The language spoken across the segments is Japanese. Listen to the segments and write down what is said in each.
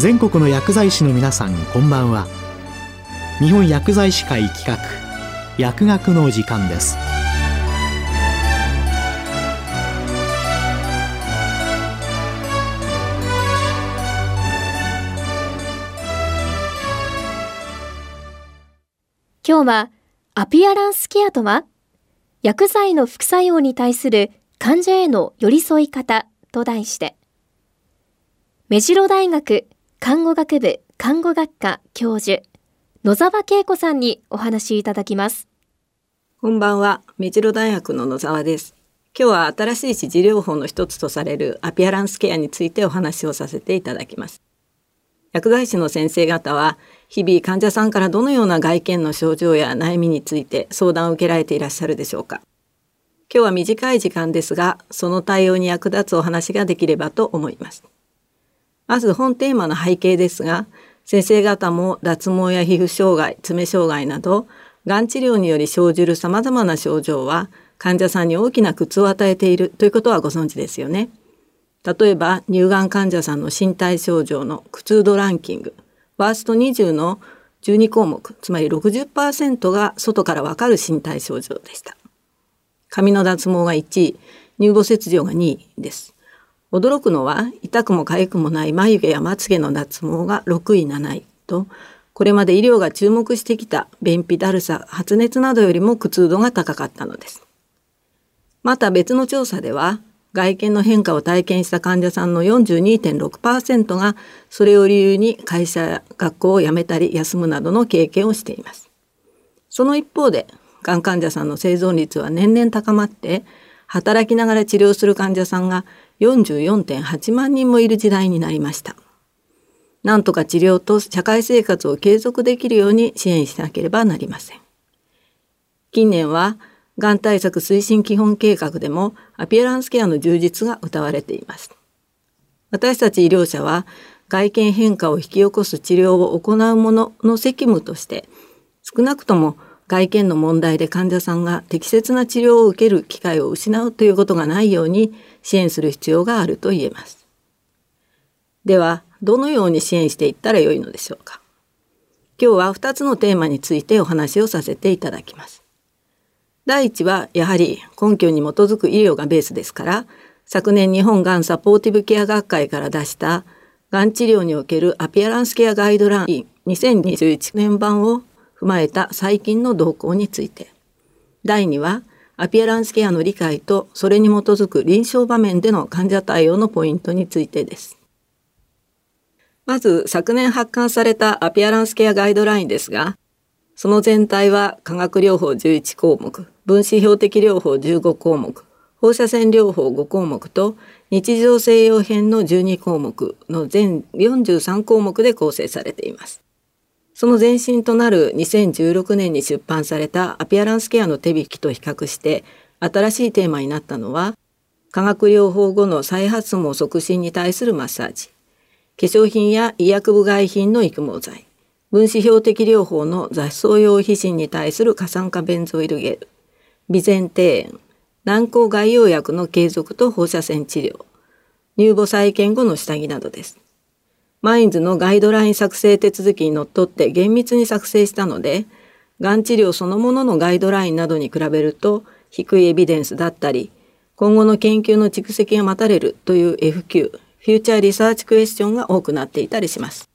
全国の薬剤師の皆さんこんばんは。日本薬剤師会企画薬学の時間です。今日はアピアランスケアとは薬剤の副作用に対する患者への寄り添い方と題して目白大学看護学部看護学科教授野沢恵子さんにお話しいただきます。こんばんは。目白大学の野沢です。今日は新しい支持療法の一つとされるアピアランスケアについてお話をさせていただきます。薬剤師の先生方は日々患者さんからどのような外見の症状や悩みについて相談を受けられていらっしゃるでしょうか。今日は短い時間ですがその対応に役立つお話ができればと思います。まず本テーマの背景ですが先生方も脱毛や皮膚障害爪障害などがん治療により生じるさまざまな症状は患者さんに大きな苦痛を与えているということはご存知ですよね例えば乳がん患者さんの身体症状の苦痛度ランキングワースト20の12項目、つまり60%が外からわかる身体症状でした。髪の脱毛が1位、乳房切除が2位です。驚くのは、痛くも痒くもない眉毛やまつげの脱毛が6位、7位と、これまで医療が注目してきた便秘、だるさ、発熱などよりも苦痛度が高かったのです。また別の調査では、外見の変化を体験した患者さんの42.6%がそれを理由に会社や学校を辞めたり休むなどの経験をしています。その一方で、がん患者さんの生存率は年々高まって、働きながら治療する患者さんが44.8万人もいる時代になりました。なんとか治療と社会生活を継続できるように支援しなければなりません。近年はがん対策推進基本計画でもアピアランスケアの充実が謳われています。私たち医療者は外見変化を引き起こす治療を行う者の責務として少なくとも外見の問題で患者さんが適切な治療を受ける機会を失うということがないように支援する必要があると言えます。では、どのように支援していったらよいのでしょうか？今日は2つのテーマについてお話をさせていただきます。第一はやはり根拠に基づく医療がベースですから昨年日本がんサポーティブケア学会から出したがん治療におけるアピアランスケアガイドライン2021年版を踏まえた最近の動向について第2はアピアランスケアの理解とそれに基づく臨床場面での患者対応のポイントについてです。まず昨年発刊されたアピアランスケアガイドラインですがその全体は化学療法11項目、分子標的療法15項目、放射線療法5項目と日常西洋編の12項目の全43項目で構成されています。その前身となる2016年に出版されたアピアランスケアの手引きと比較して新しいテーマになったのは化学療法後の再発毛促進に対するマッサージ、化粧品や医薬部外品の育毛剤、分子標的療法の雑草用皮疹に対する過酸化ベンゾイルゲル、微前庭炎、軟膏外用薬の継続と放射線治療、乳母再建後の下着などです。マインズのガイドライン作成手続きにのっとって厳密に作成したので、がん治療そのもののガイドラインなどに比べると低いエビデンスだったり、今後の研究の蓄積が待たれるという FQ、フューチャーリサーチクエスチョンが多くなっていたりします。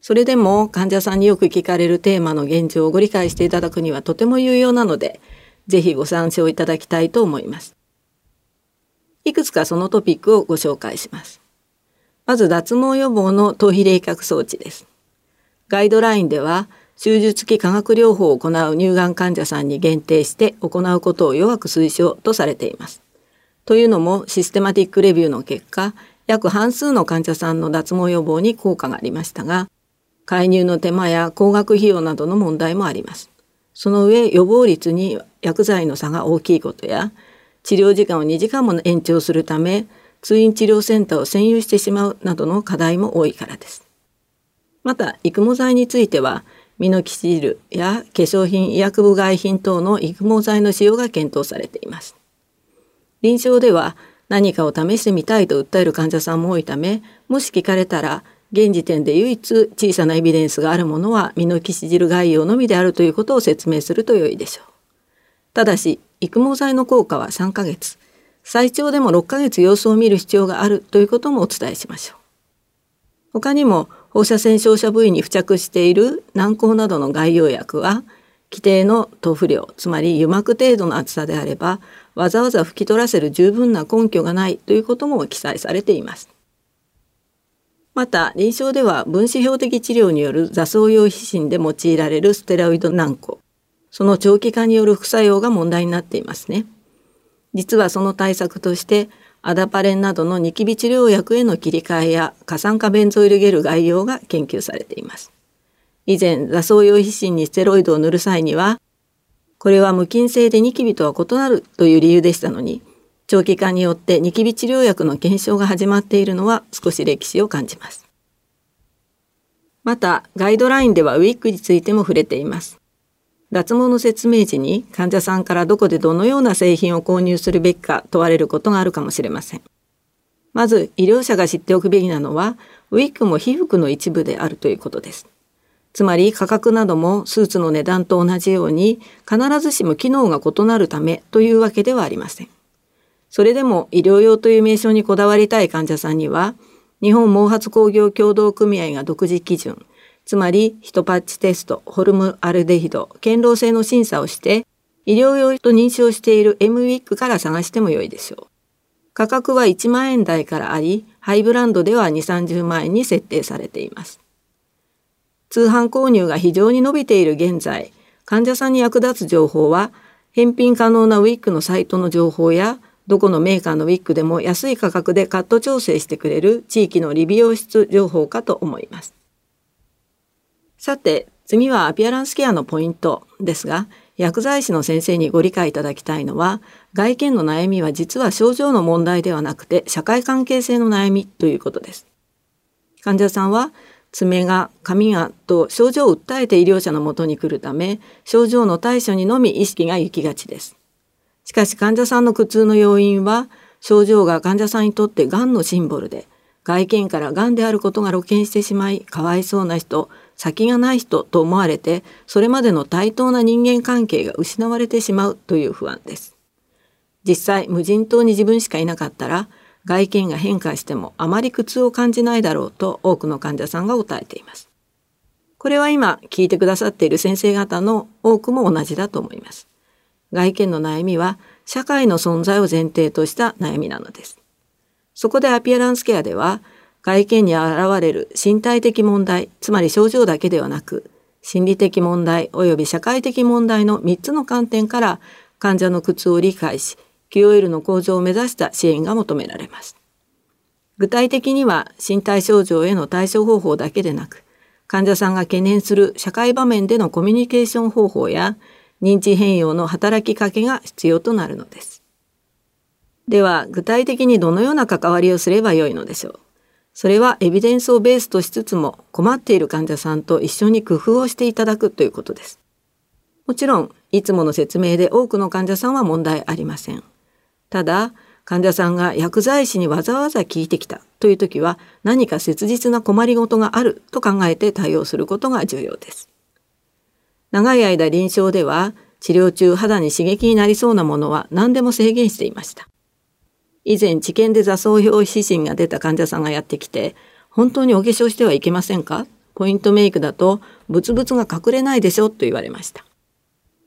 それでも患者さんによく聞かれるテーマの現状をご理解していただくにはとても有用なので、ぜひご参照いただきたいと思います。いくつかそのトピックをご紹介します。まず脱毛予防の頭皮冷却装置です。ガイドラインでは、手術期化学療法を行う乳がん患者さんに限定して行うことを弱く推奨とされています。というのもシステマティックレビューの結果、約半数の患者さんの脱毛予防に効果がありましたが、介入の手間や高額費用などの問題もあります。その上予防率に薬剤の差が大きいことや治療時間を2時間も延長するため通院治療センターを占有してしまうなどの課題も多いからです。また育毛剤についてはミノキシルや化粧品医薬部外品等の育毛剤の使用が検討されています。臨床では何かを試してみたいと訴える患者さんも多いためもし聞かれたら現時点で唯一小さなエビデンスがあるものはミノキシジル概要のみであるということを説明すると良いでしょう。ただし育毛剤の効果は3ヶ月最長でも6ヶ月様子を見る必要があるということもお伝えしましょう。他にも放射線照射部位に付着している軟膏などの外用薬は規定の豆腐量つまり油膜程度の厚さであればわざわざ拭き取らせる十分な根拠がないということも記載されています。また臨床では分子標的治療による雑草用皮疹で用いられるステロイド軟膏その長期化による副作用が問題になっていますね。実はその対策としてアダパレンなどのニキビ治療薬への切り替えや過酸化ベンゾイルゲル概要が研究されています。以前、雑草用皮疹にステロイドを塗る際には、これは無菌性でニキビとは異なるという理由でしたのに、長期化によってニキビ治療薬の検証が始まっているのは少し歴史を感じます。また、ガイドラインではウィッグについても触れています。脱毛の説明時に患者さんからどこでどのような製品を購入するべきか問われることがあるかもしれません。まず、医療者が知っておくべきなのは、ウィッグも被服の一部であるということです。つまり価格などもスーツの値段と同じように必ずしも機能が異なるためというわけではありません。それでも医療用という名称にこだわりたい患者さんには日本毛髪工業協同組合が独自基準つまりヒトパッチテストホルムアルデヒド堅牢性の審査をして医療用と認証している m ウィックから探しても良いでしょう。価格は1万円台からありハイブランドでは2 3 0万円に設定されています。通販購入が非常に伸びている現在、患者さんに役立つ情報は、返品可能なウィッグのサイトの情報や、どこのメーカーのウィッグでも安い価格でカット調整してくれる地域の理美容室情報かと思います。さて、次はアピアランスケアのポイントですが、薬剤師の先生にご理解いただきたいのは、外見の悩みは実は症状の問題ではなくて社会関係性の悩みということです。患者さんは爪が髪がと症状を訴えて医療者のもとに来るため症状の対処にのみ意識が行きがちです。しかし患者さんの苦痛の要因は症状が患者さんにとってがんのシンボルで外見からがんであることが露見してしまいかわいそうな人先がない人と思われてそれまでの対等な人間関係が失われてしまうという不安です。実際無人島に自分しかいなかったら外見が変化してもあまり苦痛を感じないだろうと多くの患者さんが答えています。これは今聞いてくださっている先生方の多くも同じだと思います。外見の悩みは社会の存在を前提とした悩みなのです。そこでアピアランスケアでは外見に現れる身体的問題、つまり症状だけではなく、心理的問題及び社会的問題の3つの観点から患者の苦痛を理解し、QOL の向上を目指した支援が求められます。具体的には身体症状への対処方法だけでなく、患者さんが懸念する社会場面でのコミュニケーション方法や認知変容の働きかけが必要となるのです。では、具体的にどのような関わりをすればよいのでしょう？それはエビデンスをベースとしつつも困っている患者さんと一緒に工夫をしていただくということです。もちろん、いつもの説明で多くの患者さんは問題ありません。ただ患者さんが薬剤師にわざわざ聞いてきたという時は何か切実な困りごとがあると考えて対応することが重要です。長い間臨床では治療中肌に刺激になりそうなものは何でも制限していました。以前治験で座草表指針が出た患者さんがやってきて本当にお化粧してはいけませんかポイントメイクだとブツブツが隠れないでしょと言われました。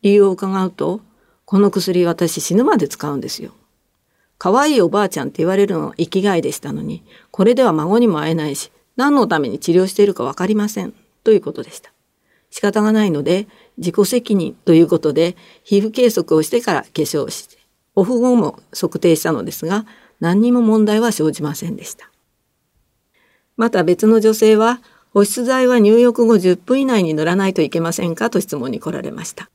理由を伺うとこの薬私死ぬまで使うんですよ。可愛いおばあちゃんって言われるのは生きがいでしたのに、これでは孫にも会えないし、何のために治療しているかわかりません。ということでした。仕方がないので、自己責任ということで、皮膚計測をしてから化粧して、オフ後も測定したのですが、何にも問題は生じませんでした。また別の女性は、保湿剤は入浴後10分以内に塗らないといけませんかと質問に来られました。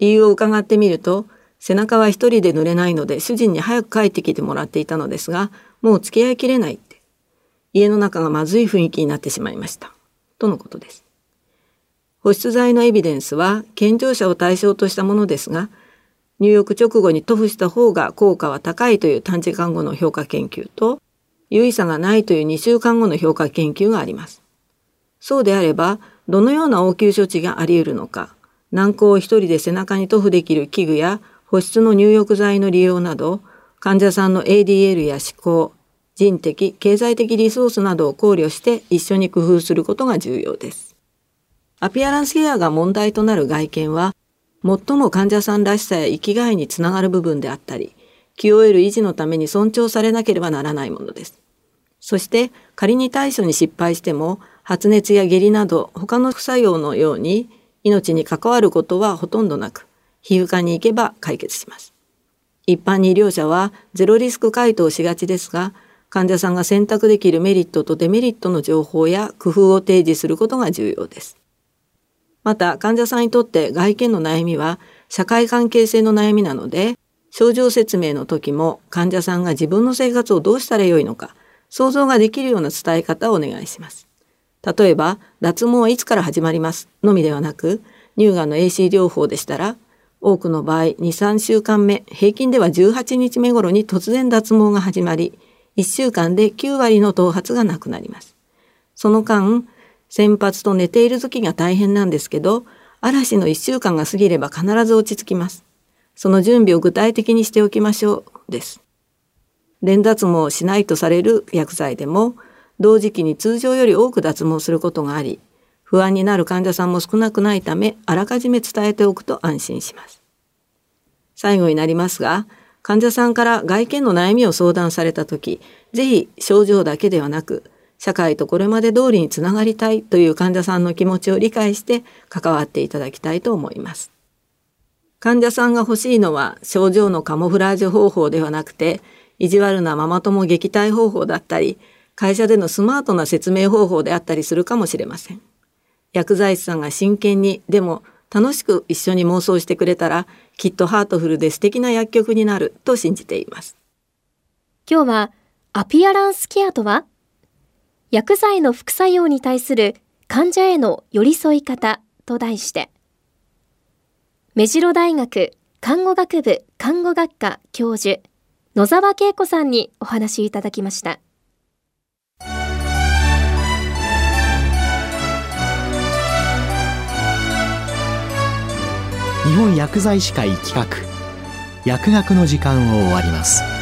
理由を伺ってみると、背中は一人で濡れないので主人に早く帰ってきてもらっていたのですが、もう付き合いきれないって。家の中がまずい雰囲気になってしまいました。とのことです。保湿剤のエビデンスは健常者を対象としたものですが、入浴直後に塗布した方が効果は高いという短時間後の評価研究と、有意差がないという2週間後の評価研究があります。そうであれば、どのような応急処置があり得るのか、軟膏を一人で背中に塗布できる器具や保湿の入浴剤の利用など、患者さんの ADL や思考、人的、経済的リソースなどを考慮して一緒に工夫することが重要です。アピアランスケアが問題となる外見は、最も患者さんらしさや生きがいにつながる部分であったり、QOL 維持のために尊重されなければならないものです。そして仮に対処に失敗しても発熱や下痢など他の副作用のように命に関わることはほとんどなく皮膚科に行けば解決します。一般に医療者はゼロリスク回答しがちですが患者さんが選択できるメリットとデメリットの情報や工夫を提示することが重要です。また患者さんにとって外見の悩みは社会関係性の悩みなので症状説明の時も患者さんが自分の生活をどうしたらよいのか想像ができるような伝え方をお願いします。例えば脱毛はいつから始まります？のみではなく乳がんの AC 療法でしたら多くの場合23週間目平均では18日目頃に突然脱毛が始まり1週間で9割の頭髪がなくなります。その間先発と寝ている時が大変なんですけど嵐の1週間が過ぎれば必ず落ち着きます。その準備を具体的にしておきましょうです。連脱毛しないとされる薬剤でも同時期に通常より多く脱毛することがあり不安になる患者さんも少なくないためあらかじめ伝えておくと安心します。最後になりますが患者さんから外見の悩みを相談された時是非症状だけではなく社会とこれまで通りにつながりたいという患者さんの気持ちを理解して関わっていただきたいと思います。患者さんが欲しいのは症状のカモフラージュ方法ではなくて意地悪なママ友撃退方法だったり会社でのスマートな説明方法であったりするかもしれません。薬剤師さんが真剣にでも楽しく一緒に妄想してくれたらきっとハートフルで素敵な薬局になると信じています。今日はアピアランスケアとは？薬剤の副作用に対する患者への寄り添い方と題して目白大学看護学部看護学科教授野沢恵子さんにお話いただきました。日本薬剤師会企画薬学の時間を終わります。